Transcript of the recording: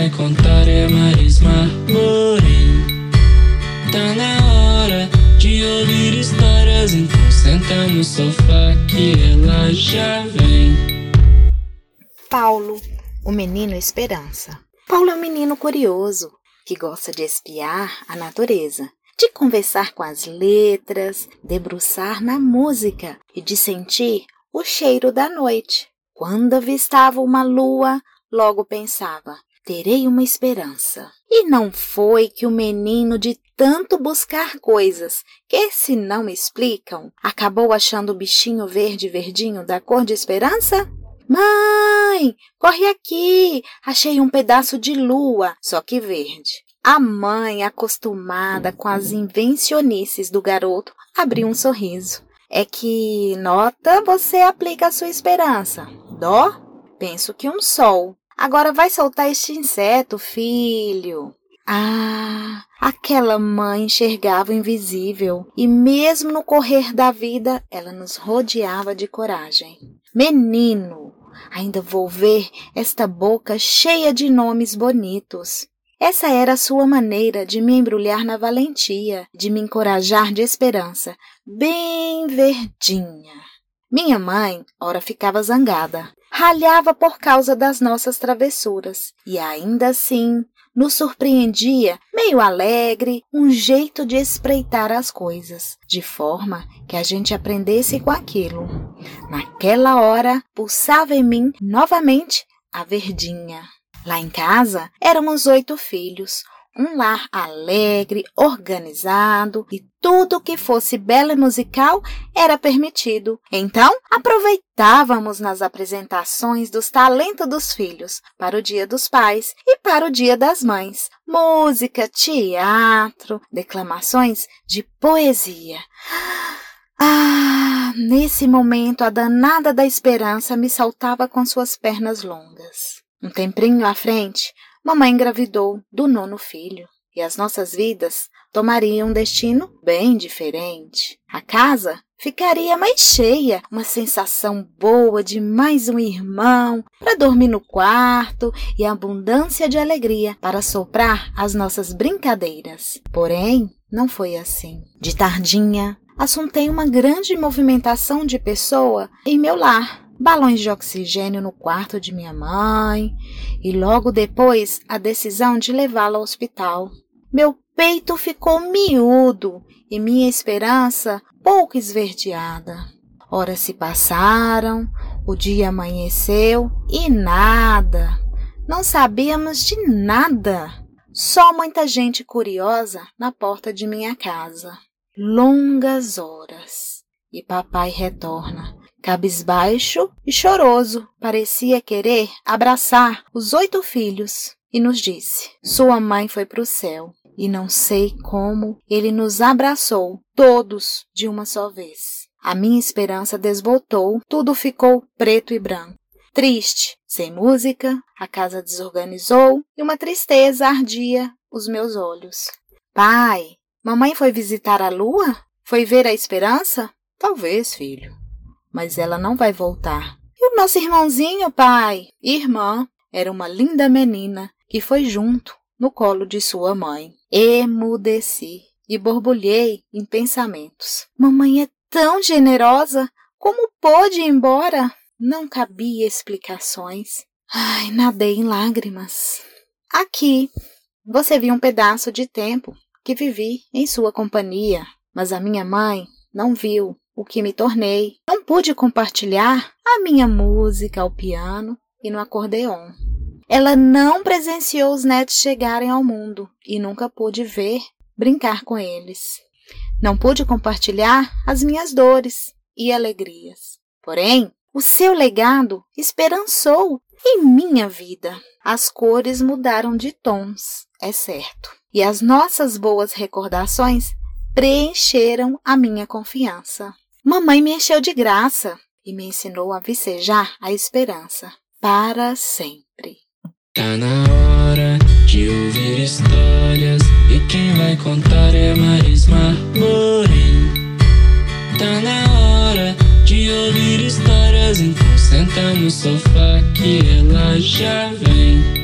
vai contar é Marisma Morim. Tá na hora de ouvir histórias, então senta no sofá que ela já vem. Paulo, o menino esperança. Paulo é um menino curioso que gosta de espiar a natureza, de conversar com as letras, debruçar na música e de sentir o cheiro da noite. Quando avistava uma lua, logo pensava: terei uma esperança. E não foi que o menino, de tanto buscar coisas que se não explicam, acabou achando o bichinho verde verdinho da cor de esperança? Mãe, corre aqui! Achei um pedaço de lua, só que verde. A mãe, acostumada com as invencionices do garoto, abriu um sorriso. É que nota você aplica a sua esperança. Dó? Penso que um sol. Agora vai soltar este inseto, filho. Ah, aquela mãe enxergava o invisível e, mesmo no correr da vida, ela nos rodeava de coragem. Menino, ainda vou ver esta boca cheia de nomes bonitos. Essa era a sua maneira de me embrulhar na valentia, de me encorajar de esperança, bem verdinha. Minha mãe, ora ficava zangada, ralhava por causa das nossas travessuras, e ainda assim nos surpreendia, meio alegre, um jeito de espreitar as coisas, de forma que a gente aprendesse com aquilo. Naquela hora, pulsava em mim novamente a verdinha. Lá em casa éramos oito filhos, um lar alegre, organizado e tudo que fosse belo e musical era permitido. Então, aproveitávamos nas apresentações dos talentos dos filhos para o Dia dos Pais e para o Dia das Mães. Música, teatro, declamações de poesia. Ah, nesse momento a danada da esperança me saltava com suas pernas longas. Um tempinho à frente, mamãe engravidou do nono filho e as nossas vidas tomariam um destino bem diferente. A casa ficaria mais cheia, uma sensação boa de mais um irmão para dormir no quarto e abundância de alegria para soprar as nossas brincadeiras. Porém, não foi assim. De tardinha, assuntei uma grande movimentação de pessoa em meu lar balões de oxigênio no quarto de minha mãe e logo depois a decisão de levá-la ao hospital. Meu peito ficou miúdo e minha esperança pouco esverdeada. Horas se passaram, o dia amanheceu e nada. Não sabíamos de nada. Só muita gente curiosa na porta de minha casa. Longas horas. E papai retorna, cabisbaixo e choroso, parecia querer abraçar os oito filhos, e nos disse: Sua mãe foi para o céu, e não sei como ele nos abraçou, todos de uma só vez. A minha esperança desbotou, tudo ficou preto e branco. Triste, sem música, a casa desorganizou e uma tristeza ardia os meus olhos. Pai, mamãe foi visitar a lua? Foi ver a esperança? Talvez, filho mas ela não vai voltar. E o nosso irmãozinho, pai? Irmã, era uma linda menina que foi junto no colo de sua mãe. Emudeci e borbulhei em pensamentos. Mamãe é tão generosa, como pôde ir embora? Não cabia explicações. Ai, nadei em lágrimas. Aqui, você viu um pedaço de tempo que vivi em sua companhia, mas a minha mãe não viu o que me tornei. Não pude compartilhar a minha música ao piano e no acordeon. Ela não presenciou os netos chegarem ao mundo e nunca pude ver, brincar com eles. Não pude compartilhar as minhas dores e alegrias. Porém, o seu legado esperançou em minha vida. As cores mudaram de tons, é certo. E as nossas boas recordações preencheram a minha confiança. Mamãe me encheu de graça e me ensinou a vicejar a esperança para sempre. Tá na hora de ouvir histórias e quem vai contar é Marisma Morim. Tá na hora de ouvir histórias, então senta no sofá que ela já vem.